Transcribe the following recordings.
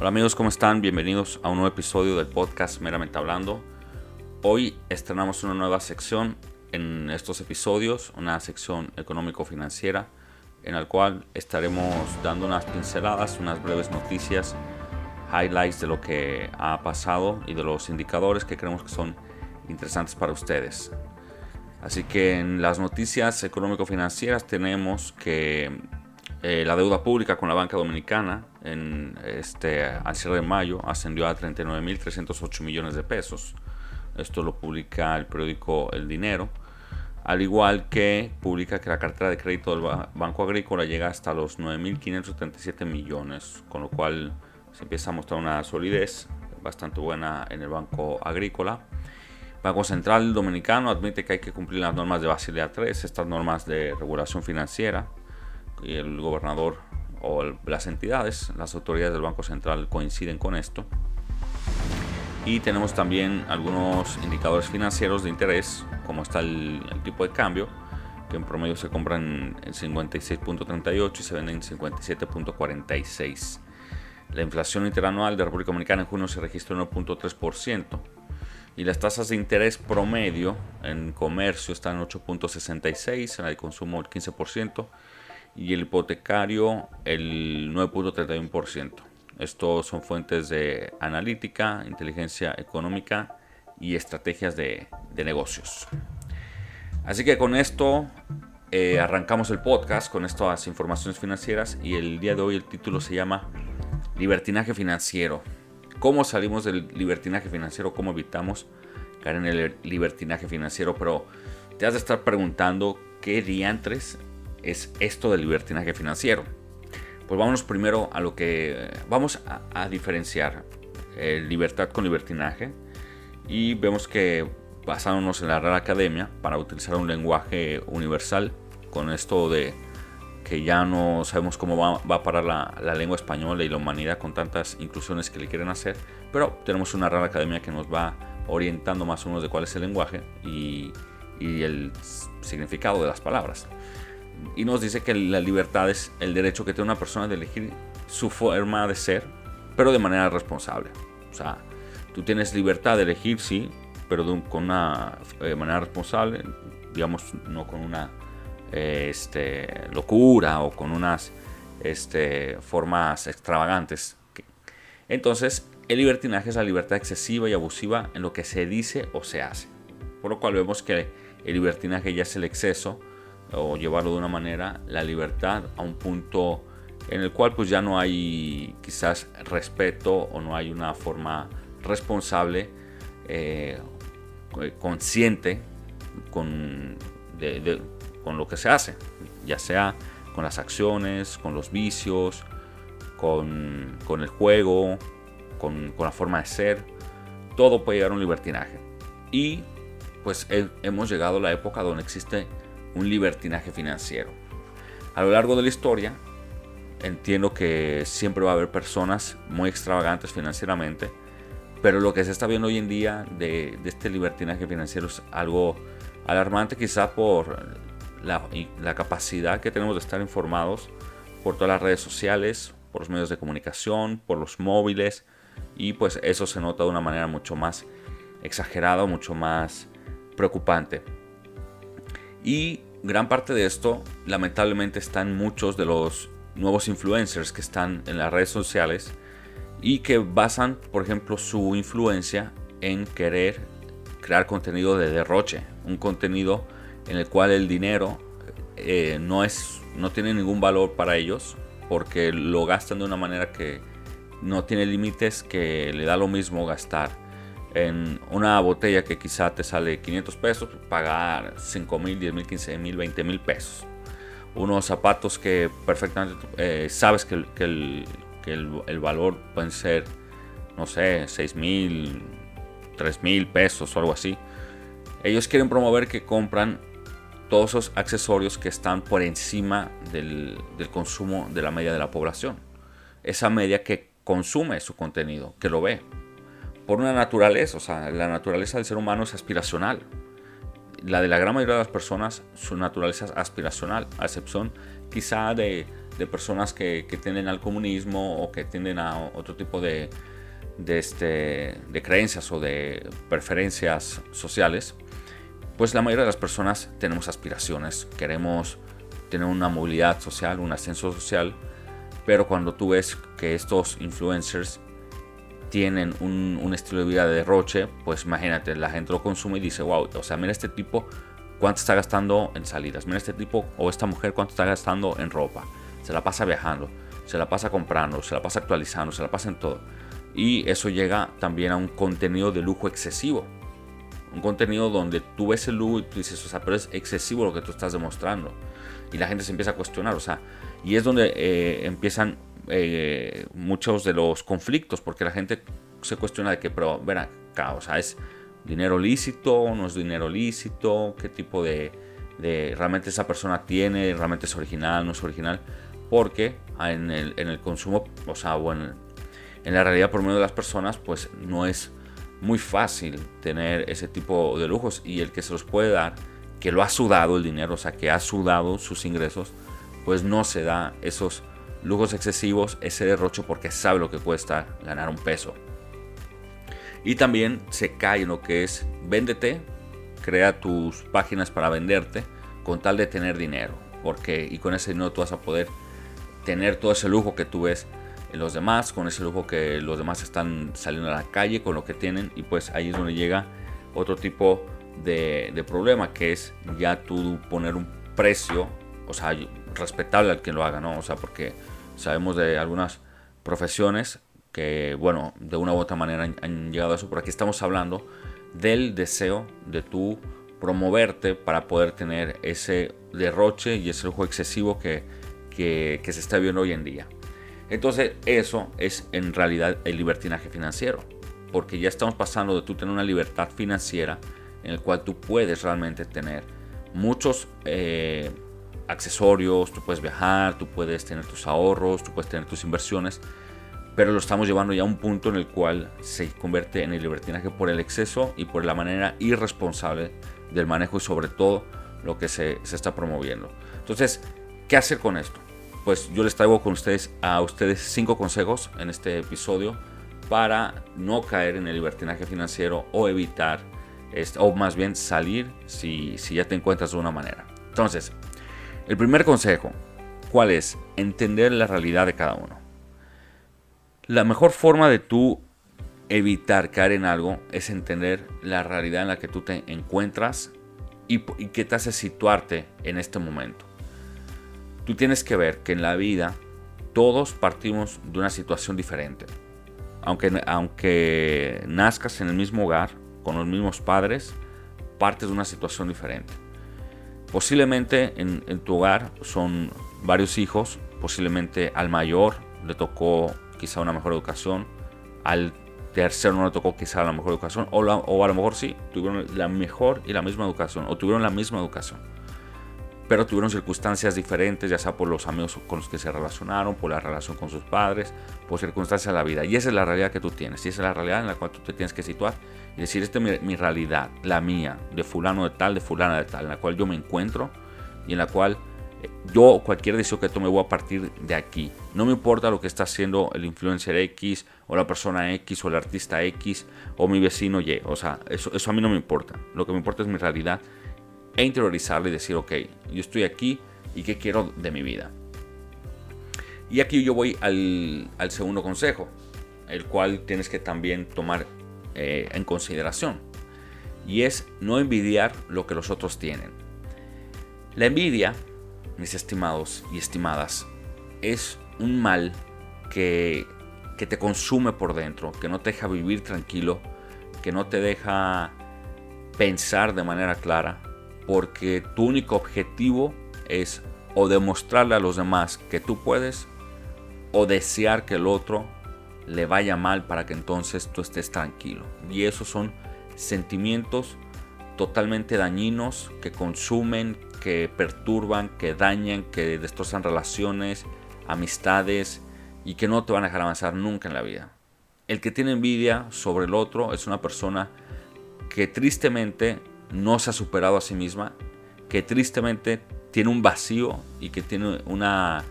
Hola amigos, ¿cómo están? Bienvenidos a un nuevo episodio del podcast Meramente Hablando. Hoy estrenamos una nueva sección en estos episodios, una sección económico-financiera, en la cual estaremos dando unas pinceladas, unas breves noticias, highlights de lo que ha pasado y de los indicadores que creemos que son interesantes para ustedes. Así que en las noticias económico-financieras tenemos que eh, la deuda pública con la banca dominicana en este, al cierre de mayo ascendió a 39.308 millones de pesos. Esto lo publica el periódico El Dinero. Al igual que publica que la cartera de crédito del Banco Agrícola llega hasta los 9.577 millones, con lo cual se empieza a mostrar una solidez bastante buena en el Banco Agrícola. Banco Central Dominicano admite que hay que cumplir las normas de Basilea 3, estas normas de regulación financiera, y el gobernador o las entidades, las autoridades del Banco Central coinciden con esto. Y tenemos también algunos indicadores financieros de interés, como está el, tipo de cambio, que en promedio se compran en 56.38 y se venden en 57.46. La inflación interanual de República Dominicana en junio se registró en 1.3% y las tasas de interés promedio en comercio están en 8.66, en el consumo el 15% y el hipotecario el 9.31%. Estos son fuentes de analítica, inteligencia económica y estrategias de, negocios. Así que con esto eh, arrancamos el podcast con estas informaciones financieras y el día de hoy el título se llama Libertinaje financiero. ¿Cómo salimos del libertinaje financiero? ¿Cómo evitamos caer en el libertinaje financiero? Pero te has de estar preguntando qué diantres es esto del libertinaje financiero. Pues vámonos primero a lo que vamos a, diferenciar eh, libertad con libertinaje y vemos que basándonos en la Real Academia para utilizar un lenguaje universal con esto de que ya no sabemos cómo va, a parar la, lengua española y la humanidad con tantas inclusiones que le quieren hacer, pero tenemos una Real Academia que nos va orientando más o menos de cuál es el lenguaje y el significado de las palabras y nos dice que la libertad es el derecho que tiene una persona de elegir su forma de ser, pero de manera responsable. O sea, tú tienes libertad de elegir, sí, pero con una eh, manera responsable, digamos, no con una este, locura o con unas este, formas extravagantes. Entonces, el libertinaje es la libertad excesiva y abusiva en lo que se dice o se hace. Por lo cual vemos que el libertinaje ya es el exceso o llevarlo de una manera, la libertad a un punto en el cual pues ya no hay quizás respeto o no hay una forma responsable, eh, consciente con, con lo que se hace, ya sea con las acciones, con los vicios, con, el juego, con, la forma de ser, todo puede llegar a un libertinaje. Y pues hemos llegado a la época donde existe un libertinaje financiero. A lo largo de la historia, entiendo que siempre va a haber personas muy extravagantes financieramente, pero lo que se está viendo hoy en día de, este libertinaje financiero es algo alarmante quizá por la, capacidad que tenemos de estar informados por todas las redes sociales, por los medios de comunicación, por los móviles, y pues eso se nota de una manera mucho más exagerada, mucho más preocupante. Y gran parte de esto lamentablemente está en muchos de los nuevos influencers que están en las redes sociales y que basan, por ejemplo, su influencia en querer crear contenido de derroche, un contenido en el cual el dinero eh, no, es, no tiene ningún valor para ellos porque lo gastan de una manera que no tiene límites, que le da lo mismo gastar en una botella que quizá te sale 500 pesos, pagar 5 mil, 10 mil, 15 mil, 20 mil pesos. Unos zapatos que perfectamente eh, sabes que, el, el, valor pueden ser, no sé, 6 mil, 3 mil pesos o algo así. Ellos quieren promover que compran todos esos accesorios que están por encima del, del consumo de la media de la población. Esa media que consume su contenido, que lo ve por una naturaleza, o sea, la naturaleza del ser humano es aspiracional. la de la gran mayoría de las personas, su naturaleza es aspiracional, a excepción quizá de, de personas que, que, tienden al comunismo o que tienden a otro tipo de, de, este, de creencias o de preferencias sociales, pues la mayoría de las personas tenemos aspiraciones, queremos tener una movilidad social, un ascenso social, pero cuando tú ves que estos influencers tienen un, estilo de vida de derroche, pues imagínate, la gente lo consume y dice, wow, o sea, mira este tipo cuánto está gastando en salidas, mira este tipo o esta mujer cuánto está gastando en ropa, se la pasa viajando, se la pasa comprando, se la pasa actualizando, se la pasa en todo. Y eso llega también a un contenido de lujo excesivo. Un contenido donde tú ves el lujo y tú dices, o sea, pero es excesivo lo que tú estás demostrando. Y la gente se empieza a cuestionar, o sea, y es donde eh, empiezan eh, muchos de los conflictos, porque la gente se cuestiona de que, pero, ver acá, o sea, es dinero lícito, no es dinero lícito, qué tipo de, realmente esa persona tiene, realmente es original, no es original, porque en el, en el consumo, o sea, bueno, en la realidad por medio de las personas, pues no es muy fácil tener ese tipo de lujos. Y el que se los puede dar, que lo ha sudado el dinero, o sea, que ha sudado sus ingresos, pues no se da esos lujos excesivos, ese derrocho porque sabe lo que cuesta ganar un peso. Y también se cae en lo que es véndete, crea tus páginas para venderte con tal de tener dinero, porque y con ese dinero tú vas a poder tener todo ese lujo que tú ves en los demás, con ese lujo que los demás están saliendo a la calle con lo que tienen y pues ahí es donde llega otro tipo de, de problema que es ya tú poner un precio, o sea, respetable al que lo haga, ¿no? O sea, porque sabemos de algunas profesiones que, bueno, de una u otra manera han, llegado a eso, pero aquí estamos hablando del deseo de tú promoverte para poder tener ese derroche y ese lujo excesivo que, que, se está viendo hoy en día. Entonces eso es en realidad el libertinaje financiero, porque ya estamos pasando de tú tener una libertad financiera en el cual tú puedes realmente tener muchos eh, accesorios, tú puedes viajar, tú puedes tener tus ahorros, tú puedes tener tus inversiones, pero lo estamos llevando ya a un punto en el cual se convierte en el libertinaje por el exceso y por la manera irresponsable del manejo y sobre todo lo que se, se está promoviendo. Entonces, ¿qué hacer con esto? pues yo les traigo con ustedes a ustedes cinco consejos en este episodio para no caer en el libertinaje financiero o evitar, este, o más bien salir si, si ya te encuentras de una manera. Entonces, el primer consejo, ¿cuál es? Entender la realidad de cada uno. La mejor forma de tú evitar caer en algo es entender la realidad en la que tú te encuentras y, y que te hace situarte en este momento. Tú tienes que ver que en la vida todos partimos de una situación diferente. Aunque, aunque nazcas en el mismo hogar, con los mismos padres, partes de una situación diferente. Posiblemente en, tu hogar son varios hijos, posiblemente al mayor le tocó quizá una mejor educación, al tercero no le tocó quizá la mejor educación, o, o, a lo mejor sí, tuvieron la mejor y la misma educación, o tuvieron la misma educación pero tuvieron circunstancias diferentes, ya sea por los amigos con los que se relacionaron, por la relación con sus padres, por circunstancias de la vida. Y esa es la realidad que tú tienes, y esa es la realidad en la cual tú te tienes que situar decir, esta es mi, realidad, la mía, de fulano de tal, de fulana de tal, en la cual yo me encuentro y en la cual eh, yo cualquier decisión que tome voy a partir de aquí. No me importa lo que está haciendo el influencer X o la persona X o el artista X o mi vecino Y. O sea, eso, eso a mí no me importa. Lo que me importa es mi realidad e interiorizarlo y decir, ok, yo estoy aquí y qué quiero de mi vida. Y aquí yo voy al segundo consejo, el cual tienes que también tomar eh, en consideración. Y es no envidiar lo que los otros tienen. La envidia, mis estimados y estimadas, es un mal que, que te consume por dentro, que no te deja vivir tranquilo, que no te deja pensar de manera clara, porque tu único objetivo es o demostrarle a los demás que tú puedes o desear que el otro le vaya mal para que entonces tú estés tranquilo. Y esos son sentimientos totalmente dañinos que consumen, que perturban, que dañan, que destrozan relaciones, amistades y que no te van a dejar avanzar nunca en la vida. El que tiene envidia sobre el otro es una persona que tristemente no se ha superado a sí misma, que tristemente tiene un vacío y que tiene una,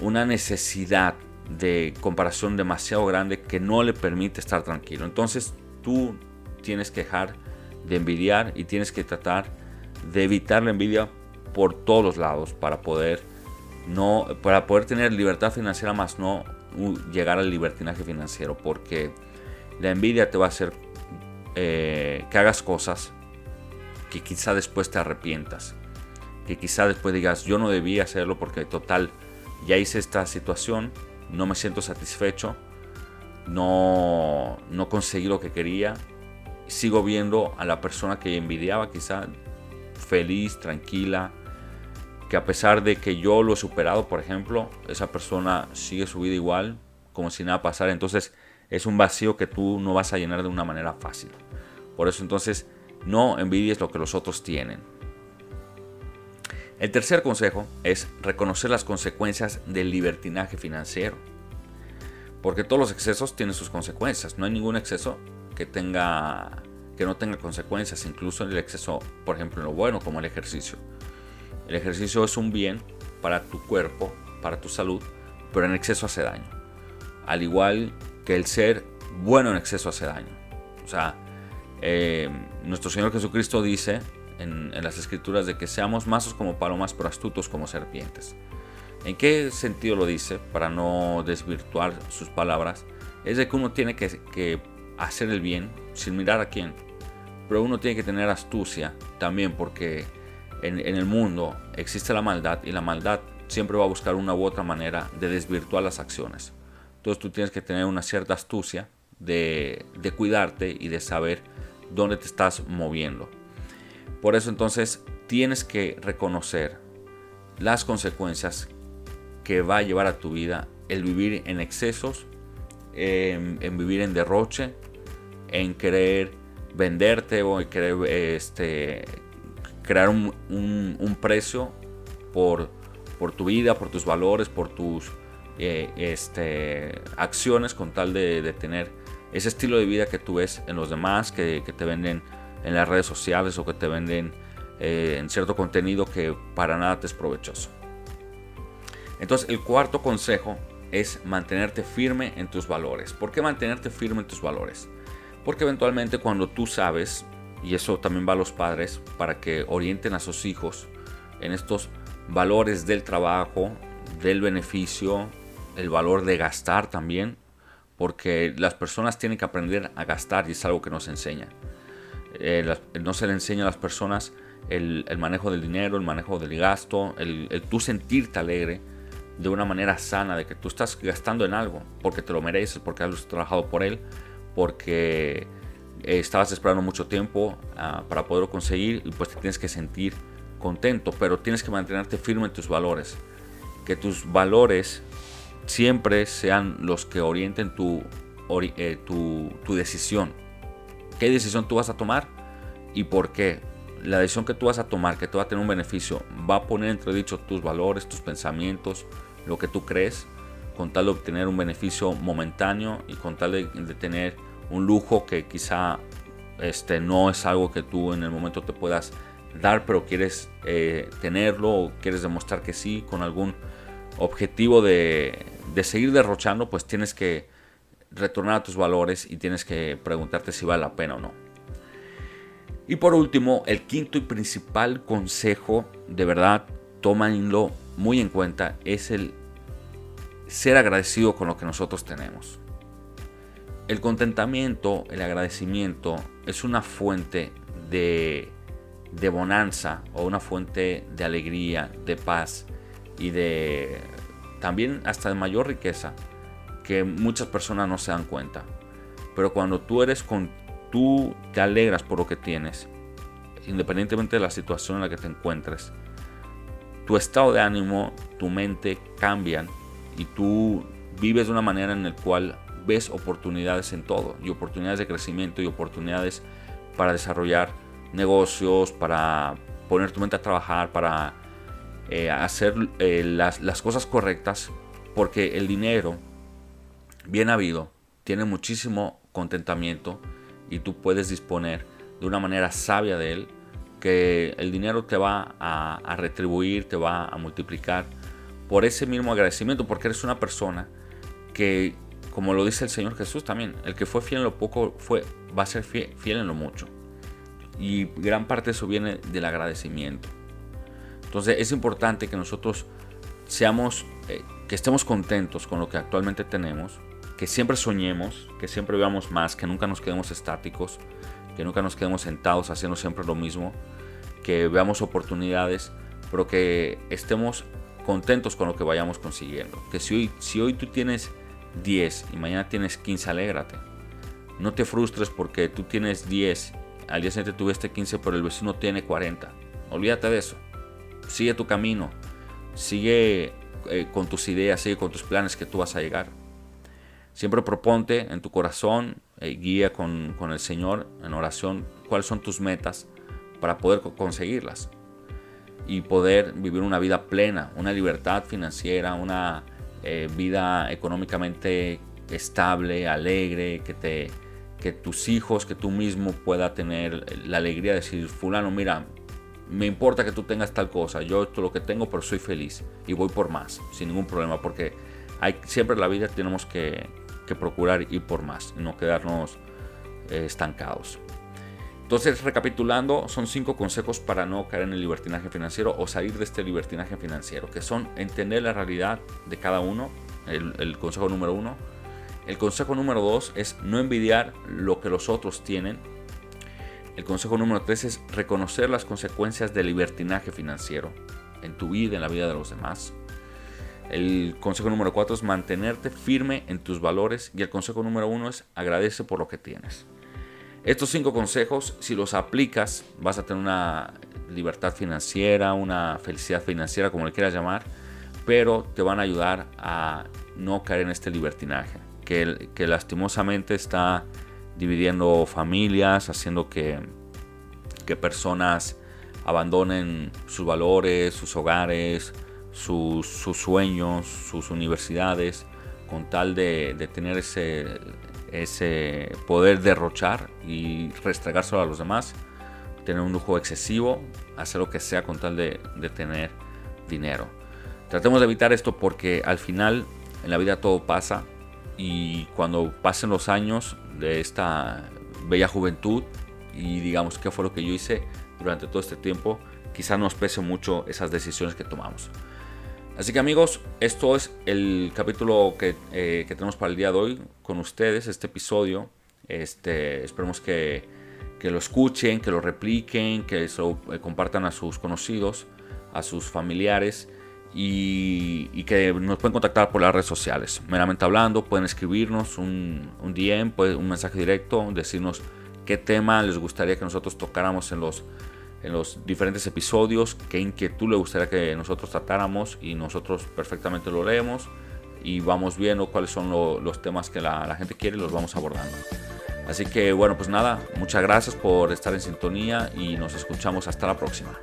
una necesidad de comparación demasiado grande que no le permite estar tranquilo. Entonces tú tienes que dejar de envidiar y tienes que tratar de evitar la envidia por todos los lados para poder no para poder tener libertad financiera más no llegar al libertinaje financiero porque la envidia te va a hacer eh, que hagas cosas que quizá después te arrepientas que quizá después digas yo no debía hacerlo porque total ya hice esta situación no me siento satisfecho no no conseguí lo que quería sigo viendo a la persona que envidiaba quizá feliz tranquila que a pesar de que yo lo he superado, por ejemplo, esa persona sigue su vida igual, como si nada pasara. Entonces es un vacío que tú no vas a llenar de una manera fácil. Por eso entonces no envidies lo que los otros tienen. El tercer consejo es reconocer las consecuencias del libertinaje financiero. Porque todos los excesos tienen sus consecuencias. No hay ningún exceso que tenga que no tenga consecuencias, incluso el exceso, por ejemplo, en lo bueno como el ejercicio. El ejercicio es un bien para tu cuerpo, para tu salud, pero en exceso hace daño. Al igual que el ser bueno en exceso hace daño. O sea, eh, nuestro Señor Jesucristo dice en, las escrituras de que seamos masos como palomas, pero astutos como serpientes. ¿En qué sentido lo dice? Para no desvirtuar sus palabras. Es de que uno tiene que, que hacer el bien sin mirar a quién. Pero uno tiene que tener astucia también porque en, el mundo existe la maldad y la maldad siempre va a buscar una u otra manera de desvirtuar las acciones. Entonces tú tienes que tener una cierta astucia de, de cuidarte y de saber dónde te estás moviendo. Por eso entonces tienes que reconocer las consecuencias que va a llevar a tu vida el vivir en excesos, en, en vivir en derroche, en querer venderte o en querer este, crear un, precio por, por, tu vida, por tus valores, por tus eh, este, acciones con tal de, tener ese estilo de vida que tú ves en los demás, que, te venden en las redes sociales o que te venden eh, en cierto contenido que para nada te es provechoso. Entonces el cuarto consejo es mantenerte firme en tus valores. ¿Por qué mantenerte firme en tus valores? Porque eventualmente cuando tú sabes y eso también va a los padres para que orienten a sus hijos en estos valores del trabajo, del beneficio, el valor de gastar también, porque las personas tienen que aprender a gastar y es algo que nos enseña. Eh, no se le enseña a las personas el, manejo del dinero, el manejo del gasto, el, tú sentirte alegre de una manera sana, de que tú estás gastando en algo, porque te lo mereces, porque has trabajado por él, porque eh, estabas esperando mucho tiempo ah, para poderlo conseguir y pues te tienes que sentir contento, pero tienes que mantenerte firme en tus valores. Que tus valores siempre sean los que orienten tu, eh, tu decisión. ¿Qué decisión tú vas a tomar y por qué? La decisión que tú vas a tomar, que te va a tener un beneficio, va a poner entre dicho tus valores, tus pensamientos, lo que tú crees, con tal de obtener un beneficio momentáneo y con tal de, tener un lujo que quizá este, no es algo que tú en el momento te puedas dar, pero quieres eh, tenerlo o quieres demostrar que sí, con algún objetivo de, de seguir derrochando, pues tienes que retornar a tus valores y tienes que preguntarte si vale la pena o no. Y por último, el quinto y principal consejo, de verdad, tómanlo muy en cuenta, es el ser agradecido con lo que nosotros tenemos. El contentamiento, el agradecimiento es una fuente de, bonanza o una fuente de alegría, de paz y de también hasta de mayor riqueza que muchas personas no se dan cuenta. Pero cuando tú eres con tú te alegras por lo que tienes, independientemente de la situación en la que te encuentres, tu estado de ánimo, tu mente cambian y tú vives de una manera en la cual ves oportunidades en todo y oportunidades de crecimiento y oportunidades para desarrollar negocios, para poner tu mente a trabajar, para eh, hacer eh, las, las cosas correctas, porque el dinero bien habido tiene muchísimo contentamiento y tú puedes disponer de una manera sabia de Él, que el dinero te va a, retribuir, te va a multiplicar por ese mismo agradecimiento, porque eres una persona que, como lo dice el Señor Jesús también, el que fue fiel en lo poco fue, va a ser fiel, en lo mucho. Y gran parte de eso viene del agradecimiento. Entonces es importante que nosotros seamos, eh, que estemos contentos con lo que actualmente tenemos, que siempre soñemos, que siempre veamos más, que nunca nos quedemos estáticos, que nunca nos quedemos sentados haciendo siempre lo mismo, que veamos oportunidades, pero que estemos contentos con lo que vayamos consiguiendo. Que si hoy, si hoy tú tienes 10 y mañana tienes 15, alégrate. No te frustres porque tú tienes 10, al día siguiente tuviste 15, pero el vecino tiene 40. Olvídate de eso. Sigue tu camino. Sigue eh, con tus ideas, sigue con tus planes que tú vas a llegar. Siempre proponte en tu corazón, eh, guía con, el Señor en oración cuáles son tus metas para poder conseguirlas y poder vivir una vida plena, una libertad financiera, una eh, vida económicamente estable, alegre, que, te, que tus hijos, que tú mismo pueda tener la alegría de decir, fulano, mira, me importa que tú tengas tal cosa, yo esto lo que tengo, pero soy feliz y voy por más, sin ningún problema, porque hay, siempre en la vida tenemos que, que procurar ir por más, no quedarnos eh, estancados. Entonces, recapitulando, son cinco consejos para no caer en el libertinaje financiero o salir de este libertinaje financiero, que son entender la realidad de cada uno, el, el consejo número uno. El consejo número dos es no envidiar lo que los otros tienen. El consejo número tres es reconocer las consecuencias del libertinaje financiero en tu vida, en la vida de los demás. El consejo número 4 es mantenerte firme en tus valores y el consejo número 1 es agradece por lo que tienes. Estos cinco consejos, si los aplicas, vas a tener una libertad financiera, una felicidad financiera, como le quieras llamar, pero te van a ayudar a no caer en este libertinaje, que, que lastimosamente está dividiendo familias, haciendo que, que personas abandonen sus valores, sus hogares, sus, sueños, sus universidades, con tal de, tener ese, ese poder derrochar y restregárselo a los demás, tener un lujo excesivo, hacer lo que sea con tal de, de tener dinero. Tratemos de evitar esto porque al final en la vida todo pasa y cuando pasen los años de esta bella juventud y digamos qué fue lo que yo hice durante todo este tiempo, quizá nos pese mucho esas decisiones que tomamos. Así que amigos, esto es el capítulo eh, que, tenemos para el día de hoy con ustedes, este episodio. Este, esperemos que, lo escuchen, que lo repliquen, que lo eh, compartan a sus conocidos, a sus familiares y, que nos pueden contactar por las redes sociales. Meramente hablando, pueden escribirnos un, un DM, un mensaje directo, decirnos qué tema les gustaría que nosotros tocáramos en los en los diferentes episodios, qué inquietud le gustaría que nosotros tratáramos y nosotros perfectamente lo leemos y vamos viendo cuáles son los temas que la, la gente quiere y los vamos abordando. Así que bueno, pues nada, muchas gracias por estar en sintonía y nos escuchamos hasta la próxima.